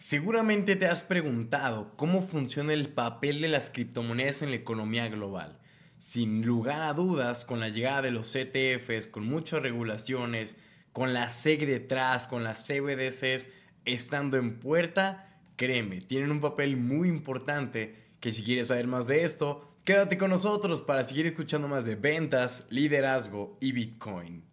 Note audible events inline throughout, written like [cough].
Seguramente te has preguntado cómo funciona el papel de las criptomonedas en la economía global. Sin lugar a dudas, con la llegada de los ETFs, con muchas regulaciones, con la SEC detrás, con las CBDCs estando en puerta, créeme, tienen un papel muy importante que si quieres saber más de esto, quédate con nosotros para seguir escuchando más de ventas, liderazgo y Bitcoin.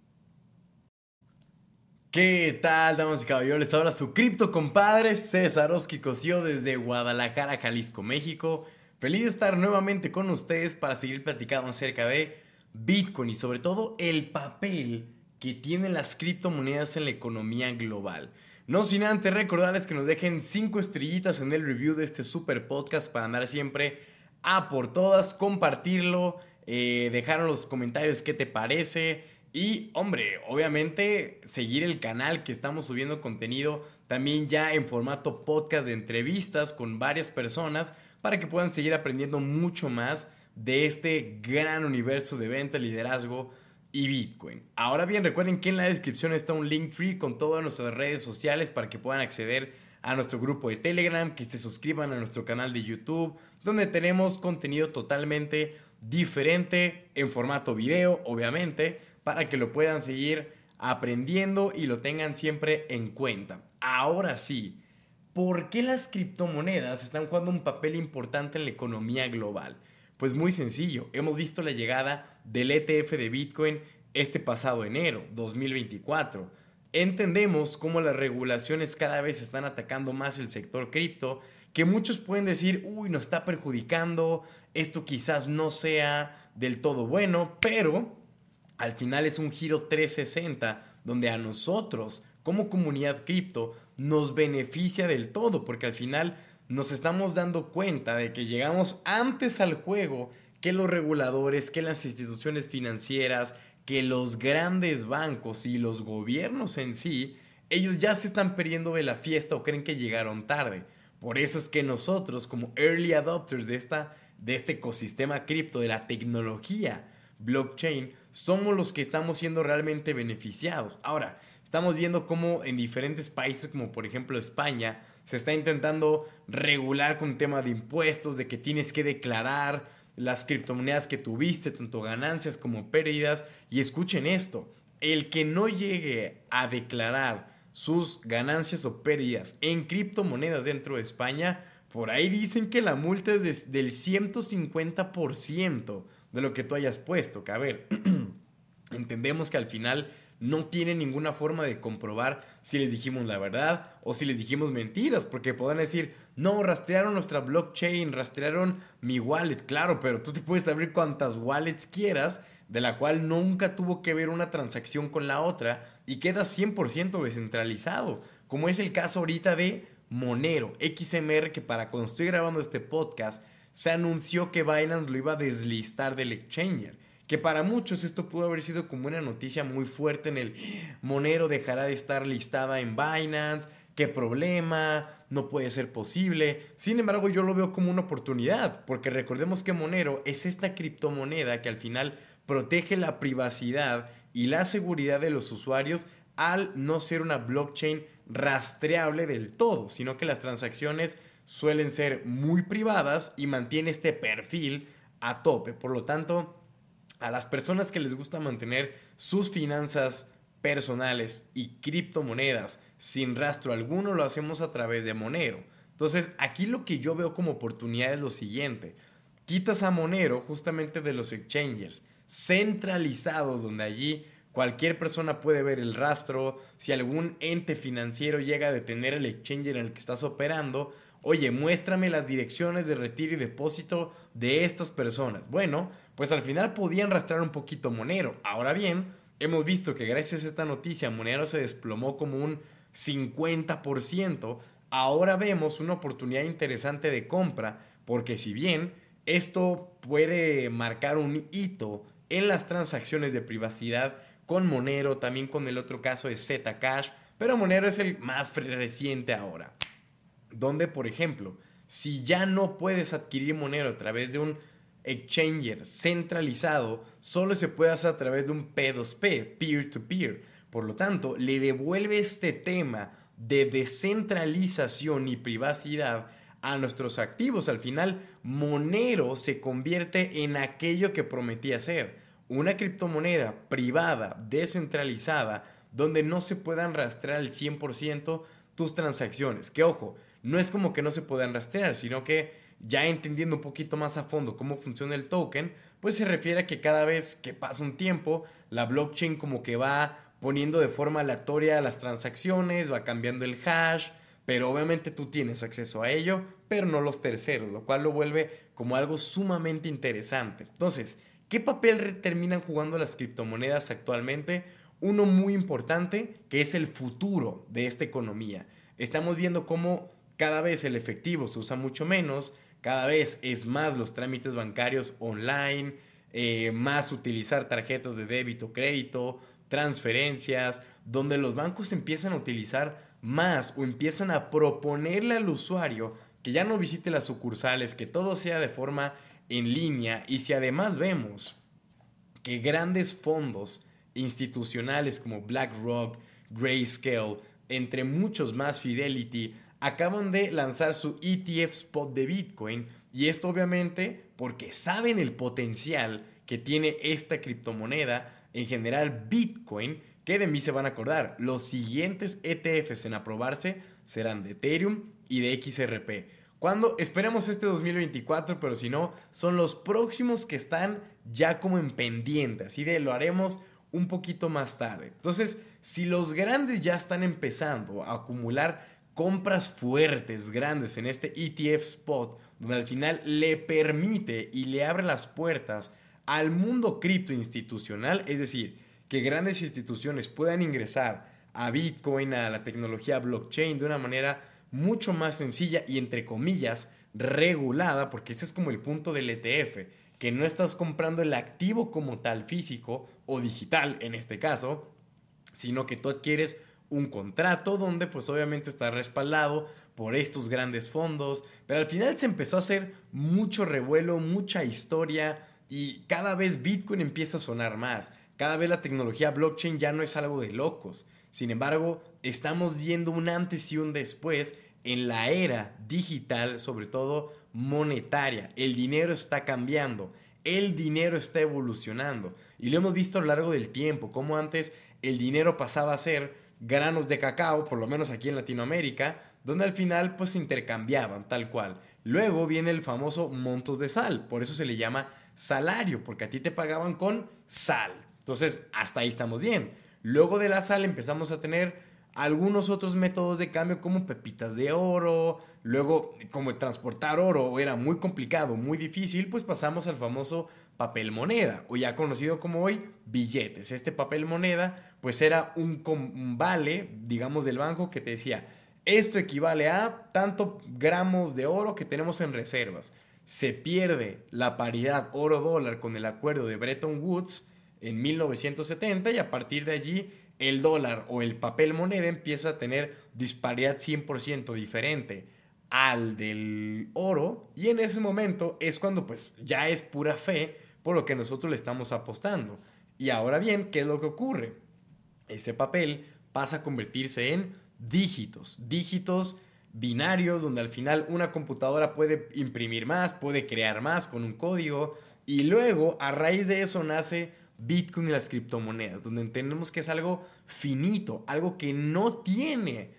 ¿Qué tal, damas y caballeros? Habla su cripto compadre César Oski Cosío desde Guadalajara, Jalisco, México. Feliz de estar nuevamente con ustedes para seguir platicando acerca de Bitcoin y sobre todo el papel que tienen las criptomonedas en la economía global. No sin antes recordarles que nos dejen 5 estrellitas en el review de este super podcast para andar siempre a por todas, compartirlo, eh, dejar en los comentarios qué te parece y, hombre, obviamente seguir el canal que estamos subiendo contenido también ya en formato podcast de entrevistas con varias personas para que puedan seguir aprendiendo mucho más de este gran universo de venta, liderazgo y Bitcoin. Ahora bien, recuerden que en la descripción está un link tree con todas nuestras redes sociales para que puedan acceder a nuestro grupo de Telegram, que se suscriban a nuestro canal de YouTube, donde tenemos contenido totalmente diferente en formato video, obviamente para que lo puedan seguir aprendiendo y lo tengan siempre en cuenta. Ahora sí, ¿por qué las criptomonedas están jugando un papel importante en la economía global? Pues muy sencillo, hemos visto la llegada del ETF de Bitcoin este pasado enero, 2024. Entendemos cómo las regulaciones cada vez están atacando más el sector cripto, que muchos pueden decir, uy, nos está perjudicando, esto quizás no sea del todo bueno, pero al final es un giro 360 donde a nosotros como comunidad cripto nos beneficia del todo porque al final nos estamos dando cuenta de que llegamos antes al juego que los reguladores, que las instituciones financieras, que los grandes bancos y los gobiernos en sí, ellos ya se están perdiendo de la fiesta o creen que llegaron tarde. Por eso es que nosotros como early adopters de, esta, de este ecosistema cripto, de la tecnología blockchain, somos los que estamos siendo realmente beneficiados. Ahora, estamos viendo cómo en diferentes países, como por ejemplo España, se está intentando regular con tema de impuestos, de que tienes que declarar las criptomonedas que tuviste, tanto ganancias como pérdidas. Y escuchen esto, el que no llegue a declarar sus ganancias o pérdidas en criptomonedas dentro de España, por ahí dicen que la multa es del 150% de lo que tú hayas puesto. Que a ver, [clears throat] entendemos que al final no tiene ninguna forma de comprobar si les dijimos la verdad o si les dijimos mentiras, porque pueden decir, no, rastrearon nuestra blockchain, rastrearon mi wallet, claro, pero tú te puedes abrir cuantas wallets quieras, de la cual nunca tuvo que ver una transacción con la otra y queda 100% descentralizado, como es el caso ahorita de Monero, XMR, que para cuando estoy grabando este podcast, se anunció que Binance lo iba a deslistar del exchanger. Que para muchos esto pudo haber sido como una noticia muy fuerte en el Monero dejará de estar listada en Binance, qué problema, no puede ser posible. Sin embargo, yo lo veo como una oportunidad, porque recordemos que Monero es esta criptomoneda que al final protege la privacidad y la seguridad de los usuarios al no ser una blockchain rastreable del todo, sino que las transacciones suelen ser muy privadas y mantiene este perfil a tope. Por lo tanto, a las personas que les gusta mantener sus finanzas personales y criptomonedas sin rastro alguno, lo hacemos a través de Monero. Entonces, aquí lo que yo veo como oportunidad es lo siguiente. Quitas a Monero justamente de los exchanges centralizados donde allí cualquier persona puede ver el rastro, si algún ente financiero llega a detener el exchanger en el que estás operando, oye, muéstrame las direcciones de retiro y depósito de estas personas. Bueno, pues al final podían rastrear un poquito Monero. Ahora bien, hemos visto que gracias a esta noticia Monero se desplomó como un 50%. Ahora vemos una oportunidad interesante de compra porque si bien esto puede marcar un hito en las transacciones de privacidad con Monero, también con el otro caso de Zcash, pero Monero es el más reciente ahora donde, por ejemplo, si ya no puedes adquirir Monero a través de un exchanger centralizado, solo se puede hacer a través de un P2P, peer-to-peer. Por lo tanto, le devuelve este tema de descentralización y privacidad a nuestros activos. Al final, Monero se convierte en aquello que prometía ser, una criptomoneda privada, descentralizada, donde no se puedan rastrear al 100% tus transacciones. Que ojo, no es como que no se puedan rastrear, sino que ya entendiendo un poquito más a fondo cómo funciona el token, pues se refiere a que cada vez que pasa un tiempo, la blockchain como que va poniendo de forma aleatoria las transacciones, va cambiando el hash, pero obviamente tú tienes acceso a ello, pero no los terceros, lo cual lo vuelve como algo sumamente interesante. Entonces, ¿qué papel terminan jugando las criptomonedas actualmente? Uno muy importante, que es el futuro de esta economía. Estamos viendo cómo cada vez el efectivo se usa mucho menos, cada vez es más los trámites bancarios online, eh, más utilizar tarjetas de débito, crédito, transferencias, donde los bancos empiezan a utilizar más o empiezan a proponerle al usuario que ya no visite las sucursales, que todo sea de forma en línea. Y si además vemos que grandes fondos institucionales como BlackRock, Grayscale, entre muchos más Fidelity, acaban de lanzar su ETF spot de Bitcoin y esto obviamente porque saben el potencial que tiene esta criptomoneda, en general Bitcoin, que de mí se van a acordar. Los siguientes ETFs en aprobarse serán de Ethereum y de XRP. Cuando esperemos este 2024, pero si no, son los próximos que están ya como en pendiente, así de lo haremos un poquito más tarde. Entonces, si los grandes ya están empezando a acumular compras fuertes, grandes en este ETF spot, donde al final le permite y le abre las puertas al mundo cripto institucional, es decir, que grandes instituciones puedan ingresar a Bitcoin, a la tecnología blockchain de una manera mucho más sencilla y entre comillas regulada, porque ese es como el punto del ETF, que no estás comprando el activo como tal físico o digital en este caso, sino que tú adquieres un contrato donde pues obviamente está respaldado por estos grandes fondos, pero al final se empezó a hacer mucho revuelo, mucha historia y cada vez Bitcoin empieza a sonar más, cada vez la tecnología blockchain ya no es algo de locos, sin embargo estamos viendo un antes y un después en la era digital, sobre todo monetaria, el dinero está cambiando, el dinero está evolucionando y lo hemos visto a lo largo del tiempo, como antes el dinero pasaba a ser granos de cacao, por lo menos aquí en Latinoamérica, donde al final pues intercambiaban tal cual. Luego viene el famoso montos de sal, por eso se le llama salario, porque a ti te pagaban con sal. Entonces, hasta ahí estamos bien. Luego de la sal empezamos a tener algunos otros métodos de cambio como pepitas de oro, luego como transportar oro era muy complicado, muy difícil, pues pasamos al famoso papel moneda, o ya conocido como hoy, billetes. Este papel moneda, pues era un, vale, digamos, del banco que te decía, esto equivale a tanto gramos de oro que tenemos en reservas. Se pierde la paridad oro-dólar con el acuerdo de Bretton Woods en 1970 y a partir de allí el dólar o el papel moneda empieza a tener disparidad 100% diferente al del oro y en ese momento es cuando pues ya es pura fe por lo que nosotros le estamos apostando. Y ahora bien, ¿qué es lo que ocurre? Ese papel pasa a convertirse en dígitos, dígitos binarios donde al final una computadora puede imprimir más, puede crear más con un código y luego a raíz de eso nace Bitcoin y las criptomonedas, donde entendemos que es algo finito, algo que no tiene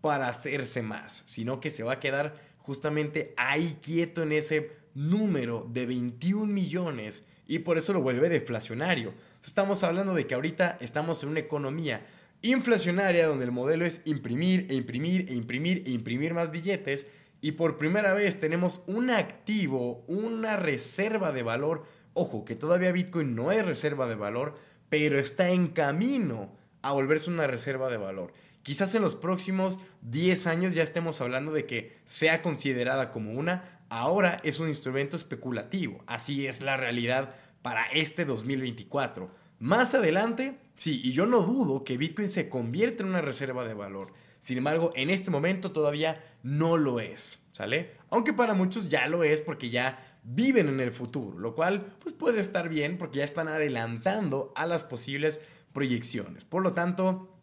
para hacerse más, sino que se va a quedar justamente ahí quieto en ese número de 21 millones y por eso lo vuelve deflacionario. Estamos hablando de que ahorita estamos en una economía inflacionaria donde el modelo es imprimir e imprimir e imprimir e imprimir más billetes y por primera vez tenemos un activo, una reserva de valor. Ojo, que todavía Bitcoin no es reserva de valor, pero está en camino a volverse una reserva de valor. Quizás en los próximos 10 años ya estemos hablando de que sea considerada como una, ahora es un instrumento especulativo. Así es la realidad para este 2024. Más adelante, sí, y yo no dudo que Bitcoin se convierta en una reserva de valor. Sin embargo, en este momento todavía no lo es, ¿sale? Aunque para muchos ya lo es porque ya viven en el futuro, lo cual pues puede estar bien porque ya están adelantando a las posibles proyecciones. Por lo tanto,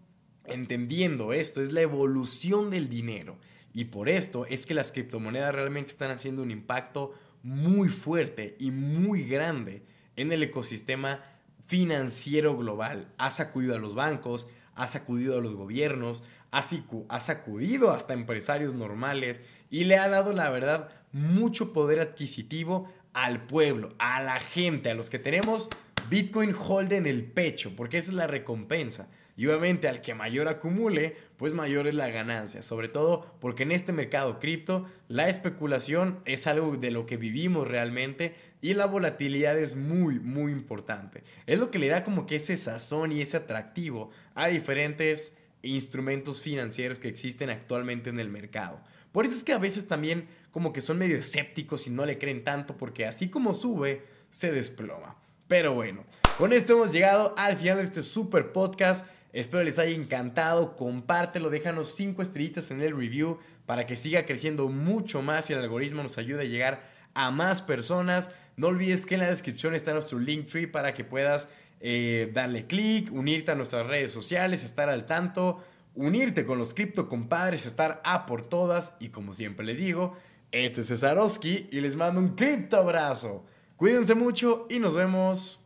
entendiendo esto, es la evolución del dinero. Y por esto es que las criptomonedas realmente están haciendo un impacto muy fuerte y muy grande en el ecosistema financiero global. Ha sacudido a los bancos, ha sacudido a los gobiernos, ha sacudido hasta empresarios normales y le ha dado, la verdad, mucho poder adquisitivo al pueblo, a la gente, a los que tenemos Bitcoin hold en el pecho, porque esa es la recompensa. Y obviamente al que mayor acumule, pues mayor es la ganancia. Sobre todo porque en este mercado cripto la especulación es algo de lo que vivimos realmente y la volatilidad es muy, muy importante. Es lo que le da como que ese sazón y ese atractivo a diferentes instrumentos financieros que existen actualmente en el mercado. Por eso es que a veces también como que son medio escépticos y no le creen tanto porque así como sube, se desploma. Pero bueno, con esto hemos llegado al final de este super podcast. Espero les haya encantado. Compártelo, déjanos 5 estrellitas en el review para que siga creciendo mucho más y el algoritmo nos ayude a llegar a más personas. No olvides que en la descripción está nuestro link tree para que puedas eh, darle clic, unirte a nuestras redes sociales, estar al tanto, unirte con los cripto compadres, estar a por todas. Y como siempre les digo, este es Cesarowski y les mando un cripto abrazo. Cuídense mucho y nos vemos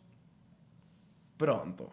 pronto.